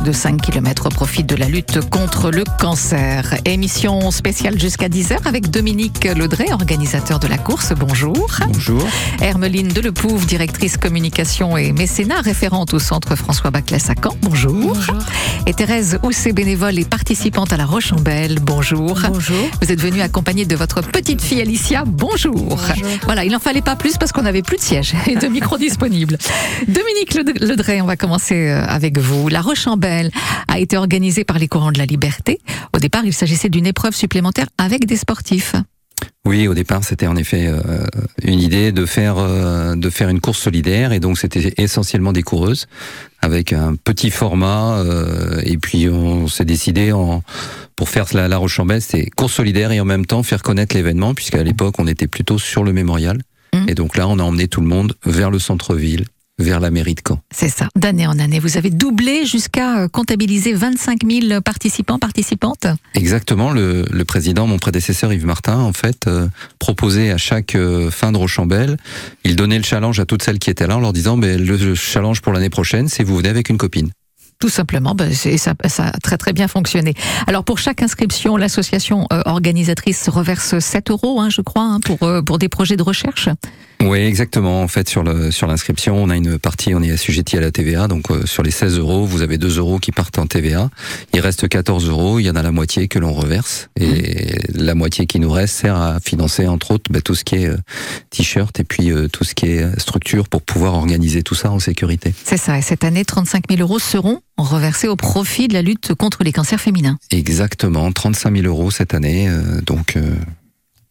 marche de 5 km au profit de la lutte contre le cancer. Émission spéciale jusqu'à 10h avec Dominique Ledray, organisateur de la course. Bonjour. Bonjour. Hermeline Delepouve, directrice communication et mécénat, référente au centre François Baclès à Caen. Bonjour. Bonjour. Et Thérèse Housset, bénévole et participante à la Roche-en-Belle. Bonjour. Bonjour. Vous êtes venue accompagnée de votre petite fille Alicia. Bonjour. Bonjour. Voilà, il n'en fallait pas plus parce qu'on n'avait plus de sièges et de micros disponibles. Dominique Ledray, on va commencer euh, avec vous. La A été organisée par les courants de la liberté. Au départ, il s'agissait d'une épreuve supplémentaire avec des sportifs. Oui, au départ, c'était en effet euh, une idée de faire euh, de faire une course solidaire et donc c'était essentiellement des coureuses avec un petit format euh, et puis on s'est décidé en pour faire la, la Roche-en-Belle, c'était course solidaire et en même temps faire connaître l'événement puisqu'à l'époque on était plutôt sur le mémorial Mhm. et donc là on a emmené tout le monde vers le centre-ville, vers la mairie de Caen. C'est ça, d'année en année. Vous avez doublé jusqu'à euh, comptabiliser 25 000 participants, participantes. Exactement, le, le président, mon prédécesseur Yves Martin, en fait, euh, proposait à chaque euh, fin de Rochambelle, il donnait le challenge à toutes celles qui étaient là en leur disant, ben, le challenge pour l'année prochaine, c'est vous venez avec une copine. Tout simplement, ben, c'est- ça, ça a très très bien fonctionné. Alors pour chaque inscription, l'association euh, organisatrice reverse 7 euros, hein, je crois, hein, pour, euh, pour des projets de recherche. Oui, exactement. En fait, sur le sur l'inscription, on a une partie, on est assujetti à la TVA. Donc, euh, sur les 16 euros, vous avez 2 euros qui partent en TVA. Il reste 14 euros. Il y en a la moitié que l'on reverse. Et la moitié qui nous reste sert à financer, entre autres, bah, tout ce qui est euh, t-shirt et puis euh, tout ce qui est structure pour pouvoir organiser tout ça en sécurité. C'est ça, et cette année, 35 000 euros seront reversés au profit de la lutte contre les cancers féminins. Exactement, 35 000 euros cette année. euh, donc, euh,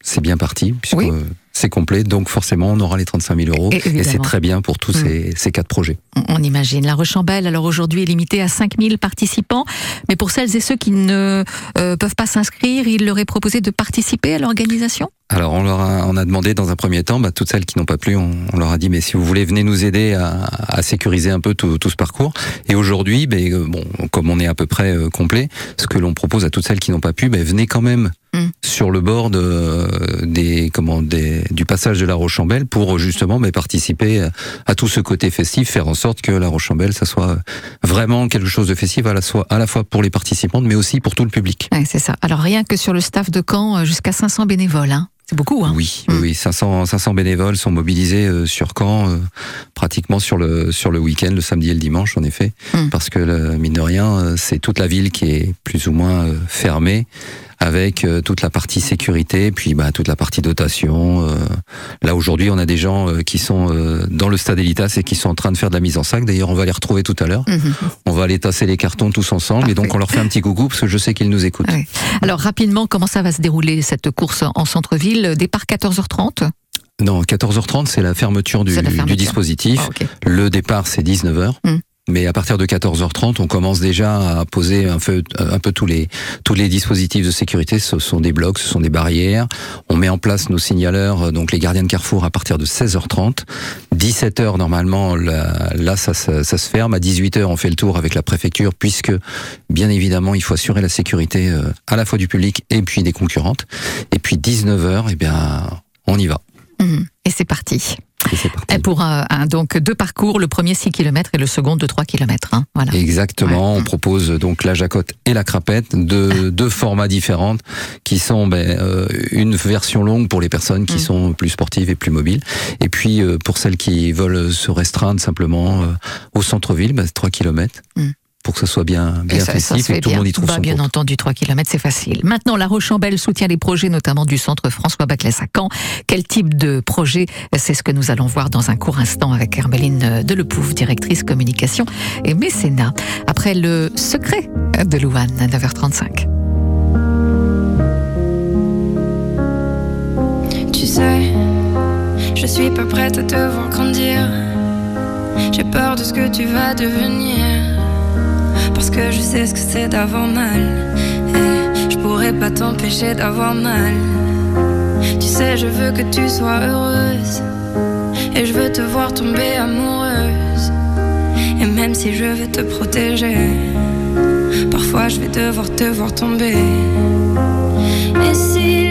c'est bien parti, puisque Oui. C'est complet. Donc, forcément, on aura les 35 000 euros. Et- Et, c'est très bien pour tous Mm. ces, ces quatre projets. On, imagine. La Rochambelle, alors aujourd'hui, est limitée à 5 000 participants. Mais pour celles et ceux qui ne euh, peuvent pas s'inscrire, il leur est proposé de participer à l'organisation? Alors on leur a, on a demandé dans un premier temps, bah, toutes celles qui n'ont pas plu, on, on leur a dit mais si vous voulez venez nous aider à, à sécuriser un peu tout, tout ce parcours. Et aujourd'hui, ben, euh, bon, comme on est à peu près euh, complet, ce que l'on propose à toutes celles qui n'ont pas pu, ben, venez quand même Mm. sur le bord de, des, comment, des, du passage de la Rochambelle pour justement participer à, tout ce côté festif, faire en sorte que la Rochambelle, ça soit vraiment quelque chose de festif à la, fois, à la fois pour les participantes, mais aussi pour tout le public. Ouais, C'est ça. Alors rien que sur le staff de Caen, euh, jusqu'à 500 bénévoles. Hein. C'est beaucoup. Hein Oui, Mm. oui, oui, 500, 500 bénévoles sont mobilisés euh, sur Caen, euh, pratiquement sur le sur le week-end, le samedi et le dimanche, en effet, Mm. parce que le, mine de rien, c'est toute la ville qui est plus ou moins fermée, avec euh, toute la partie sécurité, puis bah, toute la partie dotation. euh. Là aujourd'hui, on a des gens euh, qui sont euh, dans le stade Elitas et qui sont en train de faire de la mise en sac. D'ailleurs, on va les retrouver tout à l'heure. Mhm. On va aller tasser les cartons tous ensemble, et donc on leur fait un petit coucou parce que je sais qu'ils nous écoutent. Ouais. Alors rapidement, comment ça va se dérouler cette course en centre-ville? Départ 14h30 Non, 14h30, c'est la fermeture du, du dispositif. Ah. Le départ, c'est 19h. Mm. Mais à partir de 14h30, on commence déjà à poser un peu, un peu tous les tous les dispositifs de sécurité. Ce sont des blocs, ce sont des barrières. On met en place nos signaleurs, euh, donc les gardiens de carrefour, à partir de 16h30. 17h normalement, là, ça, se- ferme. À 18h, on fait le tour avec la préfecture, puisque bien évidemment, il faut assurer la sécurité euh, à la fois du public et puis des concurrentes. Et puis 19h, eh bien, on y va. Mhm. Et c'est parti. Et pour un, un- donc deux parcours, le premier 6 km et le second de 3 km. Hein. Voilà. Exactement, Ouais. on propose donc la jacotte et la crapette, deux, deux formats différents qui sont ben, euh, une version longue pour les personnes qui Mm. sont plus sportives et plus mobiles, et puis euh, pour celles qui veulent se restreindre simplement euh, au centre-ville, ben, 3 km. Pour que ce soit bien, Et bien ça, ça festif et fait tout le bien. monde y trouve Bah, son bien compte. entendu, 3 km, c'est facile. Maintenant, la Rochambelle soutient les projets, notamment du centre François Baclès à Caen. Quel type de projet C'est ce que nous allons voir dans un court instant avec Hermeline Delepouve, directrice communication et mécénat. Après le secret de Louane à 9h35. Tu sais, je suis pas prête à te voir grandir. J'ai peur de ce que tu vas devenir. Parce que je sais ce que c'est d'avoir mal? Et je pourrais pas t'empêcher d'avoir mal. Tu sais, je veux que tu sois heureuse. Et je veux te voir tomber amoureuse. Et même si je veux te protéger, parfois je vais devoir te voir tomber. Et si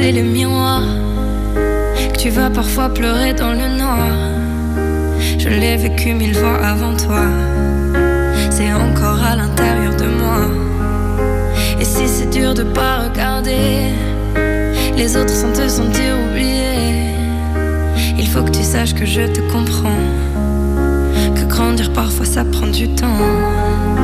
les miroirs, que tu vas parfois pleurer dans le noir. Je l'ai vécu mille fois avant toi, c'est encore à l'intérieur de moi. Et si c'est dur de pas regarder les autres sans te sentir oublié, il faut que tu saches que je te comprends, que grandir parfois ça prend du temps.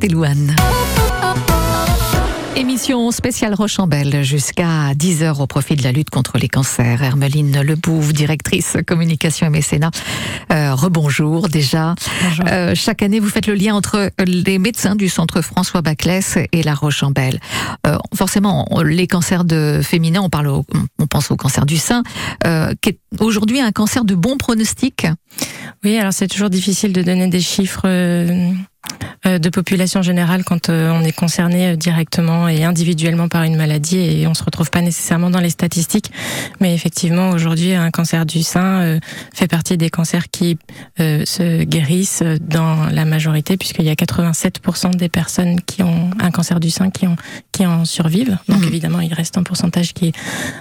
C'était Louane. Émission spéciale Rochambelle jusqu'à 10h au profit de la lutte contre les cancers. Hermeline Lebouve, directrice communication et mécénat. Euh, rebonjour déjà. Euh, chaque année, vous faites le lien entre les médecins du centre François Baclès et la Rochambelle. Euh, forcément, les cancers de féminins, on parle, au- on pense au cancer du sein, euh, qui est aujourd'hui un cancer de bon pronostic? Oui, alors c'est toujours difficile de donner des chiffres euh, de population générale quand euh, on est concerné euh, directement et individuellement par une maladie et on se retrouve pas nécessairement dans les statistiques. Mais effectivement, aujourd'hui, un cancer du sein euh, fait partie des cancers qui euh, se guérissent euh, dans la majorité, puisqu'il y a 87% des personnes qui ont un cancer du sein qui, ont, qui en survivent. Donc Mhm. évidemment, il reste un pourcentage qui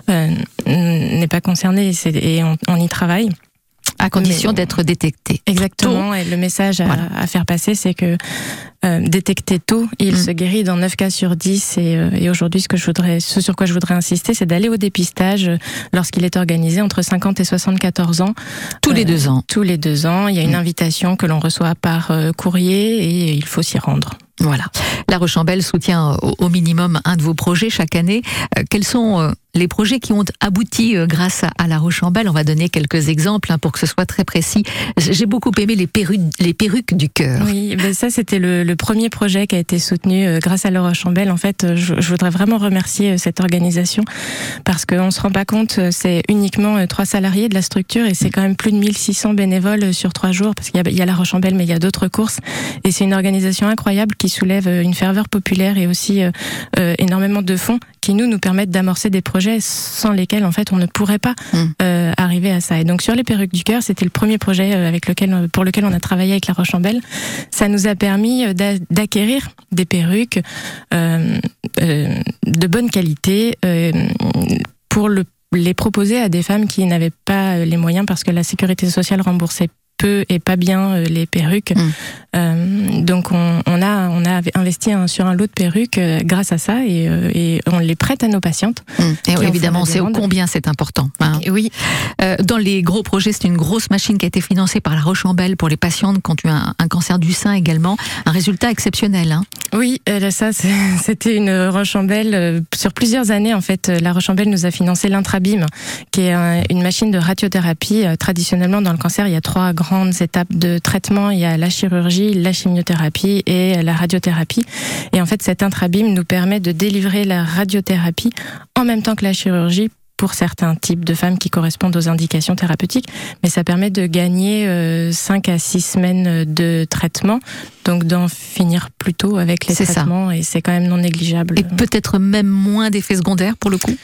euh, n'est pas concerné et, et on, on y travaille. À condition d'être détecté. Exactement. Et le message à, Voilà. à faire passer, c'est que euh, détecter tôt, il Mm. se guérit dans 9 cas sur 10. Et, euh, et aujourd'hui, ce que je voudrais, ce sur quoi je voudrais insister, c'est d'aller au dépistage euh, lorsqu'il est organisé entre 50 et 74 ans. Tous les Euh, deux ans. Tous les deux ans, il y a une Mm. invitation que l'on reçoit par euh, courrier et il faut s'y rendre. Voilà. La Rochambelle soutient au, au minimum un de vos projets chaque année. Quels sont les projets qui ont abouti euh, grâce à, La Rochambelle On va donner quelques exemples hein, pour que ce soit très précis. J'ai beaucoup aimé les perruques, du cœur. Oui, ben ça c'était le, premier projet qui a été soutenu euh, grâce à Laura Chambel. En fait, euh, je, voudrais vraiment remercier cette organisation parce qu'on se rend pas compte, c'est uniquement trois salariés de la structure et c'est quand même plus de 1600 bénévoles sur trois jours parce qu'il y a, la Rochambelle mais il y a d'autres courses et c'est une organisation incroyable qui soulève une ferveur populaire et aussi énormément de fonds qui nous nous permettent d'amorcer des projets sans lesquels en fait on ne pourrait pas Mm. euh, arriver à ça. Et donc sur les perruques du cœur, c'était le premier projet euh, avec lequel euh, pour lequel on a travaillé avec la Rochambelle. Ça nous a permis d'a- d'acquérir des perruques euh, euh, de bonne qualité pour le les proposer à des femmes qui n'avaient pas les moyens parce que la sécurité sociale remboursait peu et pas bien euh, les perruques. Mm. Euh, donc on, on a on a investi sur un lot de perruques euh, grâce à ça et, et on les prête à nos patientes. Hum. Et en évidemment, on sait combien c'est important. hein. Oui, dans les gros projets, c'est une grosse machine qui a été financée par la Rochambelle pour les patientes qui ont eu un, un cancer du sein également. Un résultat exceptionnel. Hein. Oui, ça c'était une Rochambelle euh, sur plusieurs années en fait. La Rochambelle nous a financé l'intrabim, qui est un- une machine de radiothérapie. Traditionnellement dans le cancer, il y a trois grandes étapes de traitement. Il y a la chirurgie, la chimiothérapie et la radiothérapie. Et en fait, cet intrabim nous permet de délivrer la radiothérapie en même temps que la chirurgie pour certains types de femmes qui correspondent aux indications thérapeutiques, mais ça permet de gagner 5 à 6 semaines de traitement, donc d'en finir plus tôt avec les ça. traitements, et c'est quand même non négligeable. Et peut-être même moins d'effets secondaires pour le coup?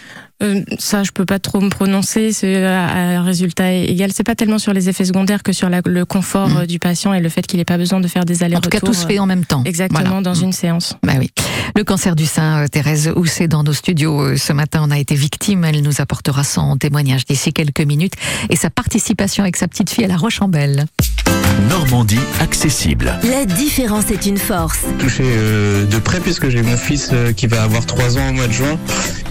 Euh, ça, je peux pas trop me prononcer. C'est un résultat égal. C'est pas tellement sur les effets secondaires que sur le confort mm. du patient et le fait qu'il n'ait pas besoin de faire des allers-retours. En tout cas, tout se fait en même temps. Exactement, dans une séance. Bah oui. Le cancer du sein, Thérèse Housset, dans nos studios ce matin, on a été victime. Elle nous apportera son témoignage d'ici quelques minutes et sa participation avec sa petite fille à la Roche-en-Belle. Normandie accessible. La différence est une force. Touché euh, de près puisque j'ai mon fils euh, qui va avoir 3 ans au mois de juin,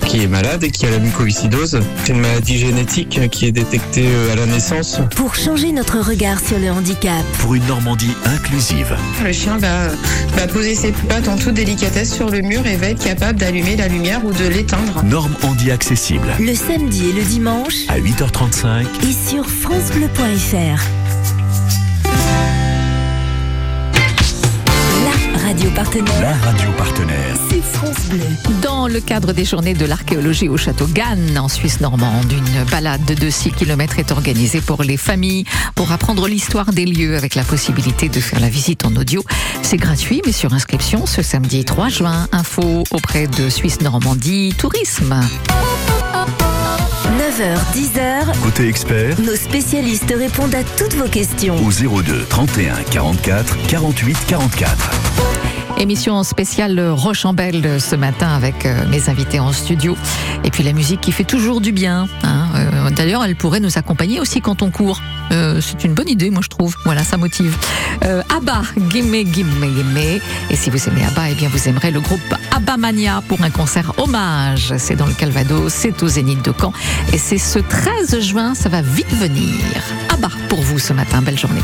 qui est malade et qui a la mucoviscidose. C'est une maladie génétique qui est détectée euh, à la naissance. Pour changer notre regard sur le handicap. Pour une Normandie inclusive. Le chien va, va poser ses pattes en toute délicatesse sur le mur et va être capable d'allumer la lumière ou de l'éteindre. Normandie accessible. Le samedi et le dimanche. À 8h35. Et sur FranceBleu.fr. partenaire. La radio partenaire. C'est France Bleu. Dans le cadre des journées de l'archéologie au château Gannes, en Suisse normande, une balade de 6 km est organisée pour les familles pour apprendre l'histoire des lieux avec la possibilité de faire la visite en audio. C'est gratuit, mais sur inscription ce samedi 3 juin. Info auprès de Suisse Normandie Tourisme. 9h, 10h. Côté expert, nos spécialistes répondent à toutes vos questions. Au 02 31 44 48 44. Émission spéciale Roche-en-Belle ce matin avec euh, mes invités en studio. Et puis la musique qui fait toujours du bien. Hein. Euh, d'ailleurs, elle pourrait nous accompagner aussi quand on court. Euh, c'est une bonne idée, moi je trouve. Voilà, ça motive. Abba, Gimme, Gimme, Gimme. Et si vous aimez Abba, eh bien vous aimerez le groupe Abba Mania pour un concert hommage. C'est dans le Calvados, c'est au Zénith de Caen. Et c'est ce 13 juin, ça va vite venir. Abba pour vous ce matin. Belle journée.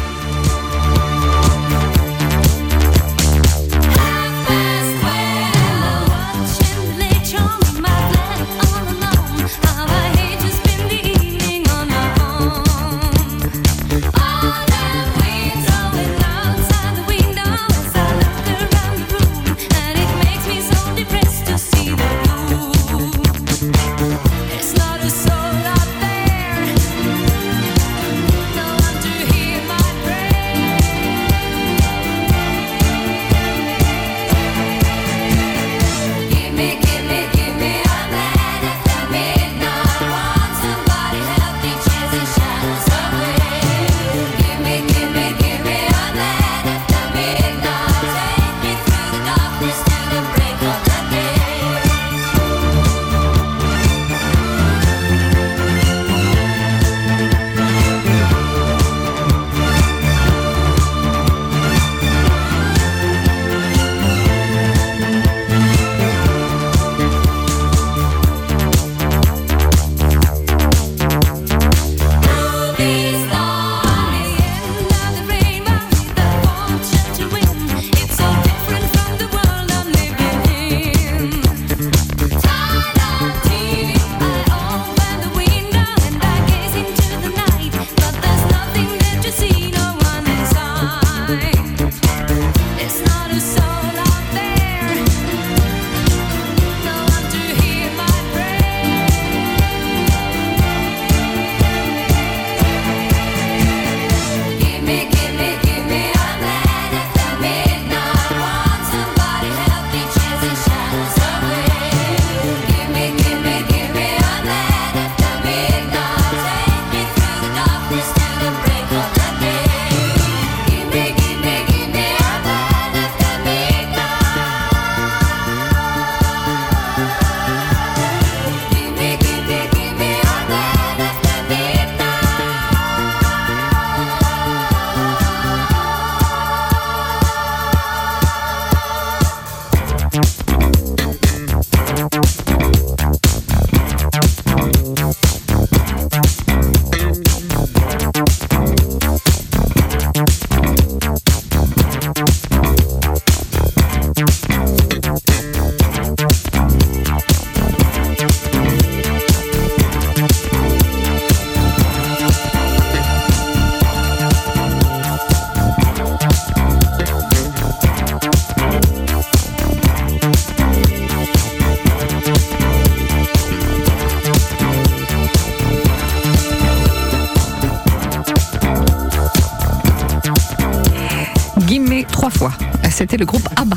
le groupe ABBA.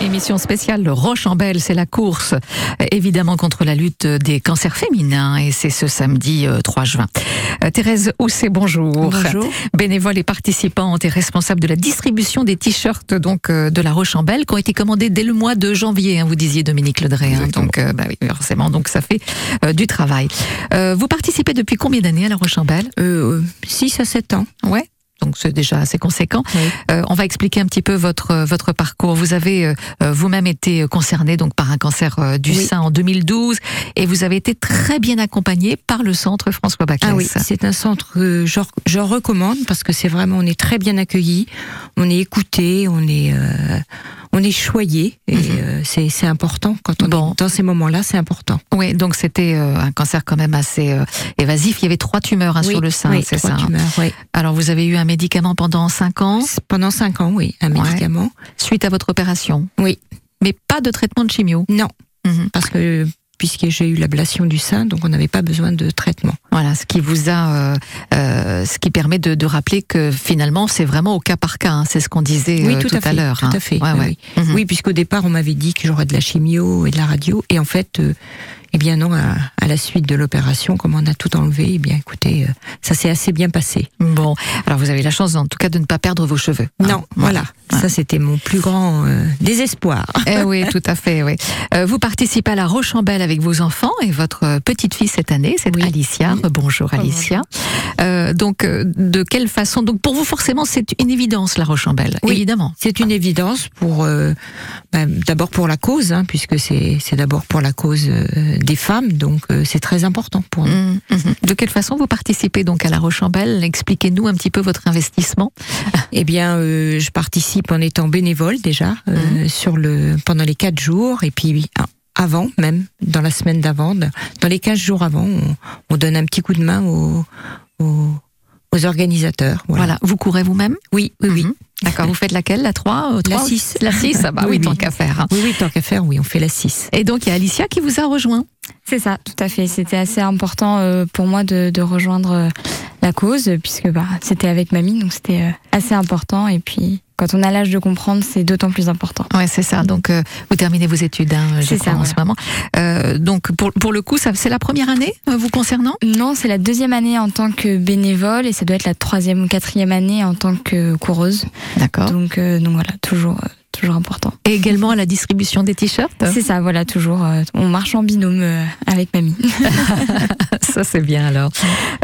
Émission spéciale Rochambelle, c'est la course évidemment contre la lutte des cancers féminins et c'est ce samedi euh, 3 juin. Euh, Thérèse Housset, bonjour. Bonjour. Bénévole et participante et responsable de la distribution des t-shirts donc euh, de la Rochambelle qui ont été commandés dès le mois de janvier, hein, vous disiez Dominique Ledré. Hein, donc bah oui, forcément, donc ça fait du travail. Vous participez depuis combien d'années à la Rochambelle 6 à 7 ans. Ouais. Donc c'est déjà assez conséquent. Oui. Euh, on va expliquer un petit peu votre euh, votre parcours. Vous avez euh, vous-même été concerné donc par un cancer euh, du Oui. sein en 2012 et vous avez été très bien accompagné par le centre François Baclès. Ah oui, c'est un centre que je, je recommande parce que c'est vraiment, on est très bien accueillis, on est écouté, on est, on est choyé et euh, c'est c'est important quand on Bon. est dans ces moments-là, c'est important. Oui, donc c'était un cancer quand même assez évasif. Il y avait trois tumeurs hein, Oui, sur le sein, c'est ça. hein. tumeurs, oui. Alors vous avez eu un médicament pendant cinq ans Pendant 5 ans, oui, un Ouais. médicament. suite à votre opération. Oui. Mais pas de traitement de chimio. Non, Mhm. parce que puisque j'ai eu l'ablation du sein, donc on n'avait pas besoin de traitement. Voilà, ce qui vous a, euh, euh, ce qui permet de, de rappeler que finalement c'est vraiment au cas par cas. hein. C'est ce qu'on disait Oui, euh, tout à l'heure. tout hein. à fait, Ouais, oui, ouais. oui. Mhm. Oui, puisqu'au départ, on m'avait dit que j'aurais de la chimio et de la radio. Et en fait, euh, eh bien non, à, à la suite de l'opération, comme on a tout enlevé, eh bien écoutez, euh, ça s'est assez bien passé. Bon, alors vous avez la chance en tout cas de ne pas perdre vos cheveux. hein. non, voilà. Ça, c'était mon plus grand euh, désespoir. Eh oui, tout à fait. Oui. Euh, vous participez à la Rochambelle avec vos enfants et votre petite fille cette année, c'est Oui. Alicia. Bonjour Alicia. Euh, donc, euh, de quelle façon Donc, pour vous, forcément, c'est une évidence la Rochambelle, Oui. évidemment. C'est une évidence pour, euh, ben, d'abord pour la cause, hein, puisque c'est c'est d'abord pour la cause euh, des femmes, donc c'est très important pour nous. Mhm, mhm. De quelle façon vous participez donc à la Rochambelle Expliquez-nous un petit peu votre investissement. Eh bien, je participe en étant bénévole déjà euh, sur le pendant les quatre jours et puis ah, avant même dans la semaine d'avant, dans les 15 jours avant, on, on donne un petit coup de main aux, aux, aux organisateurs. Voilà. Voilà. Vous courez vous-même? Oui, oui, oui. Mhm. D'accord. Vous faites laquelle? La 3 euh, La 3 six. La 6 Ah bah oui, Oui, tant oui. qu'à faire. hein. Oui, oui, tant qu'à faire, oui, on fait la 6. Et donc, il y a Alicia qui vous a rejoint? C'est ça, tout à fait. C'était assez important euh, pour moi de, de rejoindre euh, la cause, puisque bah, c'était avec mamie, donc c'était euh, assez important. Et puis, quand on a l'âge de comprendre, c'est d'autant plus important. Ouais, c'est ça. Donc, euh, vous terminez vos études, hein, je crois, ça, en ce moment. Euh, donc, pour, pour le coup, c'est la première année euh, vous concernant? Non, c'est la deuxième année en tant que bénévole, et ça doit être la troisième ou quatrième année en tant que coureuse. D'accord. Donc, donc voilà, toujours, toujours important. Et également à la distribution des t-shirts C'est ça, voilà, toujours. euh, on marche en binôme euh, avec mamie. Ça, c'est bien alors.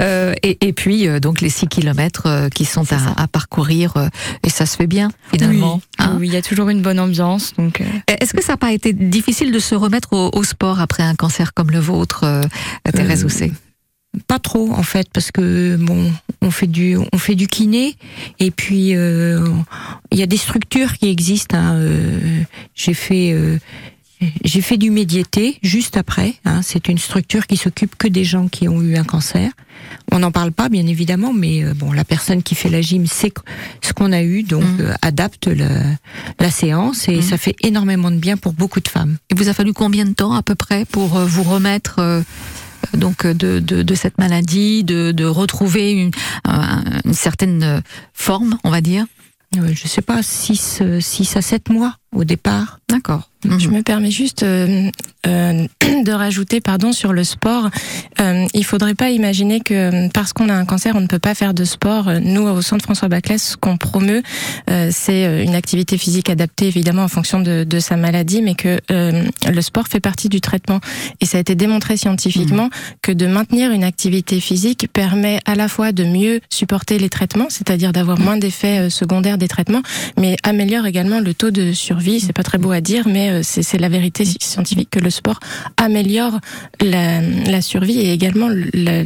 Euh, et, et puis, donc, les 6 kilomètres qui sont à, parcourir, et ça se fait bien, finalement. hein. oui, il y a toujours une bonne ambiance. Donc, Est-ce que ça n'a pas été difficile de se remettre au, au sport après un cancer comme le vôtre, Thérèse Euh, Housset? Pas trop en fait parce que bon on fait du on fait du kiné et puis euh, il y a des structures qui existent. hein, euh, j'ai fait euh, j'ai fait du médiété juste après. hein, c'est une structure qui s'occupe que des gens qui ont eu un cancer. On n'en parle pas bien évidemment, mais bon la personne qui fait la gym sait ce qu'on a eu donc euh, adapte le- la séance et Mhm. ça fait énormément de bien pour beaucoup de femmes. Il vous a fallu combien de temps à peu près pour vous remettre donc de, de, de cette maladie, de, de retrouver une, un- une certaine euh, forme, on va dire. Euh, je sais pas 6 six à 7 mois au départ. D'accord. Je me permets juste euh, euh, de rajouter, pardon, sur le sport. Euh, il faudrait pas imaginer que euh, parce qu'on a un cancer, on ne peut pas faire de sport. Nous, au Centre François Baclès, ce qu'on promeut, c'est une activité physique adaptée, évidemment, en fonction de, de sa maladie, mais que le sport fait partie du traitement. Et ça a été démontré scientifiquement que de maintenir une activité physique permet à la fois de mieux supporter les traitements, c'est-à-dire d'avoir moins d'effets secondaires des traitements, mais améliore également le taux de survie. C'est pas très beau à dire, mais euh, c'est c'est la vérité scientifique que le sport améliore la, la survie et également la,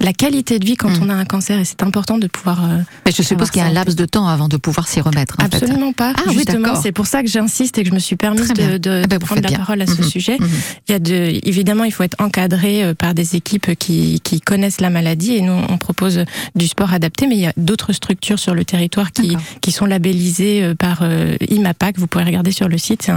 la qualité de vie quand Mm. on a un cancer. Et c'est important de pouvoir. euh, Mais je suppose qu'il y a un laps de temps avant de pouvoir s'y remettre. En fait. Absolument pas. Ah oui, Justement, d'accord. c'est pour ça que j'insiste et que je me suis permise de, de, Ah ben, de prendre la bien. parole à ce Mhm. sujet. Mhm. Il y a de, évidemment, il faut être encadré euh, par des équipes qui, qui connaissent la maladie et nous, on propose du sport adapté, mais il y a d'autres structures sur le territoire qui, qui sont labellisées par euh, IMAPAC. Vous pourrez regarder sur le site,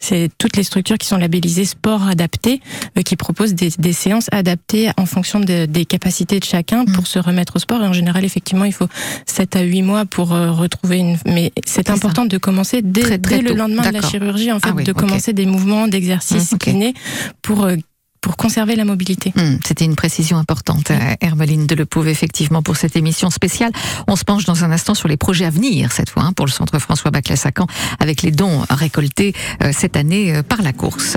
c'est toutes les structures qui sont labellisées sport adapté, euh, qui proposent des, des séances adaptées en fonction de- des capacités de chacun Mm. pour se remettre au sport. Et en général, effectivement, il faut 7 à 8 mois pour euh, retrouver une. Mais c'est ça. important de commencer dès, Très, très dès le lendemain de la chirurgie, en fait, Ah oui, de commencer des mouvements d'exercice Mm, ok. kinés pour euh, pour conserver la mobilité. Hmm, C'était une précision importante, euh, Hermeline Delepouve, effectivement, pour cette émission spéciale. On se penche dans un instant sur les projets à venir, cette fois, hein, pour le Centre François Caen, avec les dons récoltés euh, cette année euh, par la course.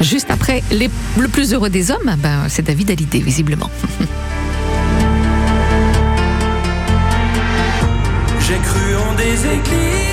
Juste après, les- le plus heureux des hommes, ben, c'est David Hallyday, visiblement. J'ai cru en des églises,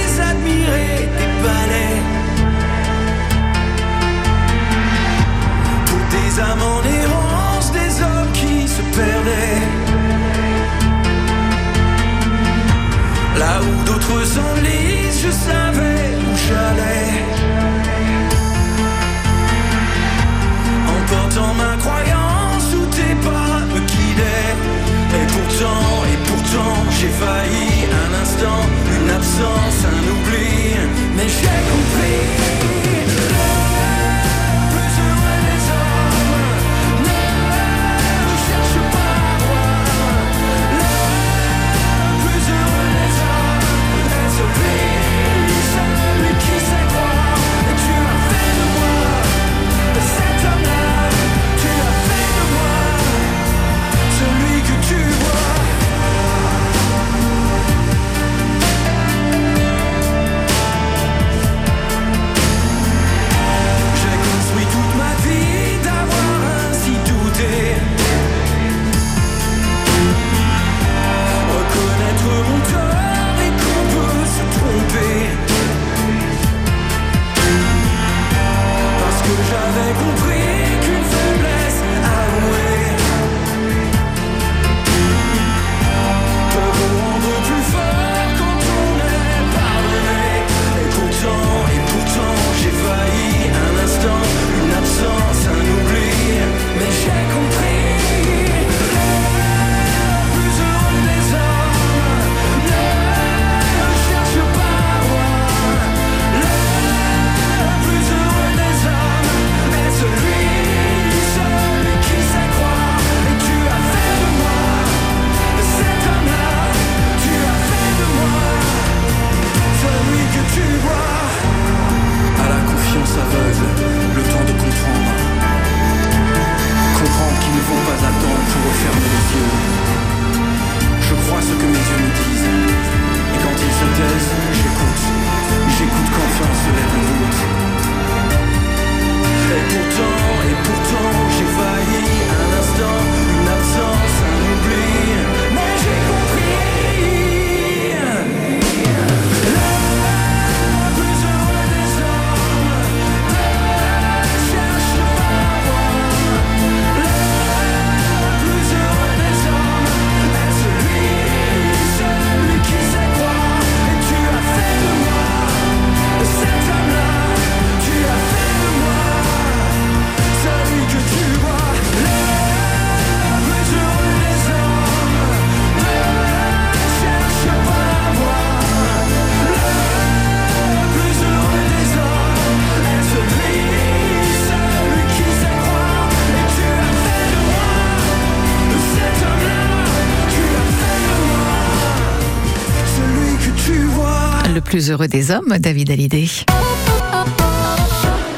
plus heureux des hommes, David Hallyday.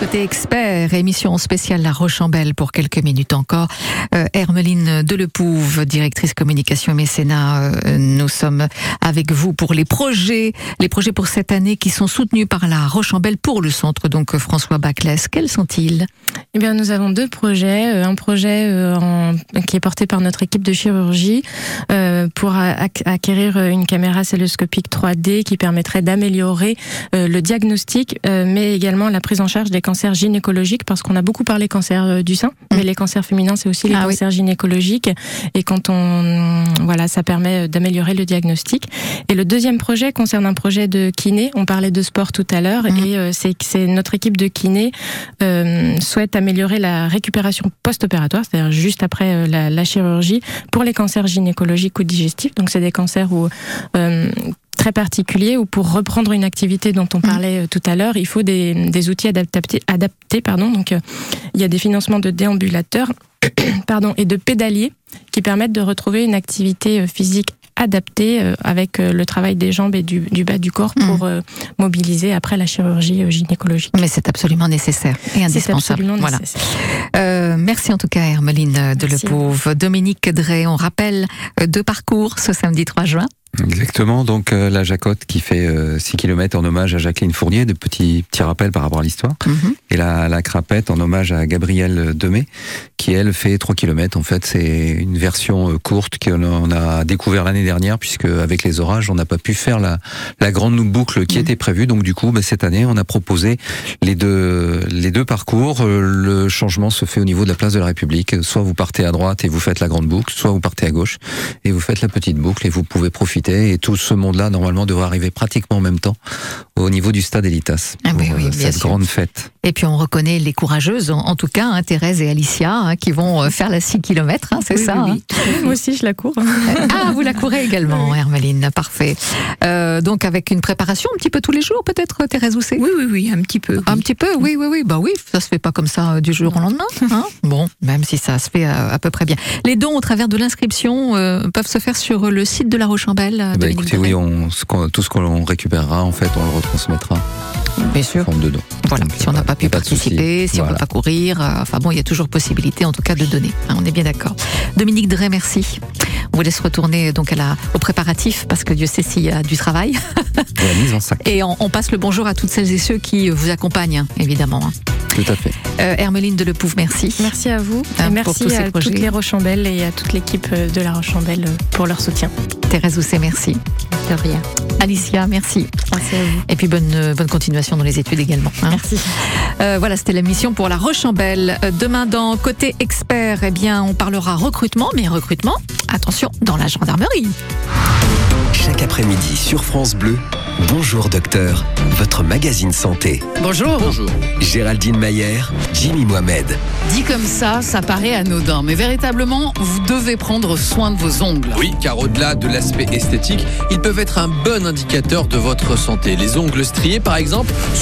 Côté expert, émission spéciale La Rochambelle pour quelques minutes encore. Euh, Hermeline Delepouve, directrice communication et mécénat, euh, nous sommes avec vous pour les projets, les projets pour cette année qui sont soutenus par La Rochambelle pour le centre donc François Baclès. Quels sont-ils? Eh bien, nous avons deux projets. Euh, Un projet euh, qui est porté par notre équipe de chirurgie euh, pour acquérir euh, une caméra celluloscopique 3D qui permettrait d'améliorer euh, le diagnostic, euh, mais également la prise en charge des cancers gynécologiques, parce qu'on a beaucoup parlé cancer euh, du sein, mais les cancers féminins, c'est aussi les Ah oui. cancers gynécologiques. Et quand on, voilà, ça permet euh, d'améliorer le diagnostic. Et le deuxième projet concerne un projet de kiné. On parlait de sport tout à l'heure, Mhm. et euh, c'est c'est notre équipe de kiné euh, souhaite améliorer la récupération post-opératoire, c'est-à-dire juste après la, la chirurgie, pour les cancers gynécologiques ou digestifs. Donc c'est des cancers où euh, très particuliers où pour reprendre une activité dont on parlait euh, tout à l'heure, il faut des, des outils adaptés, adaptés pardon. Donc euh, il y a des financements de déambulateurs pardon, et de pédaliers qui permettent de retrouver une activité euh, physique adaptée euh, avec euh, le travail des jambes et du, du bas du corps pour euh, mobiliser après la chirurgie gynécologique. Mais c'est absolument nécessaire et indispensable. absolument Voilà. nécessaire. Euh, merci en tout cas, Hermeline Delepouve. Dominique Drey, on rappelle deux parcours ce samedi 3 juin. Exactement, donc euh, la Jacotte qui fait euh, 6 km en hommage à Jacqueline Fournier, de petits, petits rappels par rapport à l'histoire. Mhm. Et la, la Crapette en hommage à Gabrielle Demey, qui elle fait 3 km. En fait, c'est une version euh, courte qu'on a découvert l'année dernière, puisque avec les orages, on n'a pas pu faire la, la grande boucle qui était prévue. Donc du coup, bah, cette année, on a proposé les deux, les deux parcours. Euh, Le changement se fait au niveau de la place de la République. Soit vous partez à droite et vous faites la grande boucle, soit vous partez à gauche et vous faites la petite boucle et vous pouvez profiter. Et tout ce monde-là, normalement, devrait arriver pratiquement en même temps au niveau du stade Elitas. Ah oui, pour, oui, euh, bien cette sûr. grande fête. Et puis on reconnaît les courageuses, en, en tout cas, hein, Thérèse et Alicia, hein, qui vont euh, faire la 6 km, c'est Oui, ça oui, hein oui. Moi aussi, je la cours. Ah, vous la courez également, Hermeline, parfait. Euh, donc avec une préparation un petit peu tous les jours, peut-être, Thérèse Housset Oui, oui, oui, un petit peu. Un petit peu, oui, oui, oui. Bah oui, ça se fait pas comme ça euh, du jour au lendemain. Hein bon, même si ça se fait à peu près bien. Les dons au travers de l'inscription euh, peuvent se faire sur le site de la Roche-en-Belle. Euh, Bah, Dominique écoutez, oui, on, ce qu'on- tout ce qu'on récupérera, en fait, on le retransmettra Bien sûr. en forme de don. Voilà, Donc, si on n'a pas y pu participer, si on ne peut pas courir, euh, enfin bon, il y a toujours possibilité en tout cas de donner. hein, on est bien d'accord. Dominique Drey, merci. On vous laisse retourner donc à la, au préparatif parce que Dieu sait s'il y a du travail. Et la mise en sac. Et on, on passe le bonjour à toutes celles et ceux qui vous accompagnent, hein, évidemment. Tout à fait. Euh, Hermeline Delepouve, merci. Merci à vous. Hein, et pour merci tous ces à projets. toutes les Rochambelles et à toute l'équipe euh, de la Rochambelle euh, pour leur soutien. Thérèse Housset, merci. De rien. Alicia, merci. Merci à vous. Et puis bonne, bonne continuation dans les études également. hein. Merci. Euh, voilà, c'était la mission pour la Rochambelle. Demain, dans Côté Expert, eh bien, on parlera recrutement, mais recrutement, attention, dans la gendarmerie. Chaque après-midi sur France Bleu, Bonjour Docteur, votre magazine santé. Bonjour. Bonjour. Géraldine Mayer, Jimmy Mohamed. Dit comme ça, ça paraît anodin, mais véritablement, vous devez prendre soin de vos ongles. Oui, car au-delà de l'aspect esthétique, ils peuvent être un bon indicateur de votre santé. Les ongles striés, par exemple,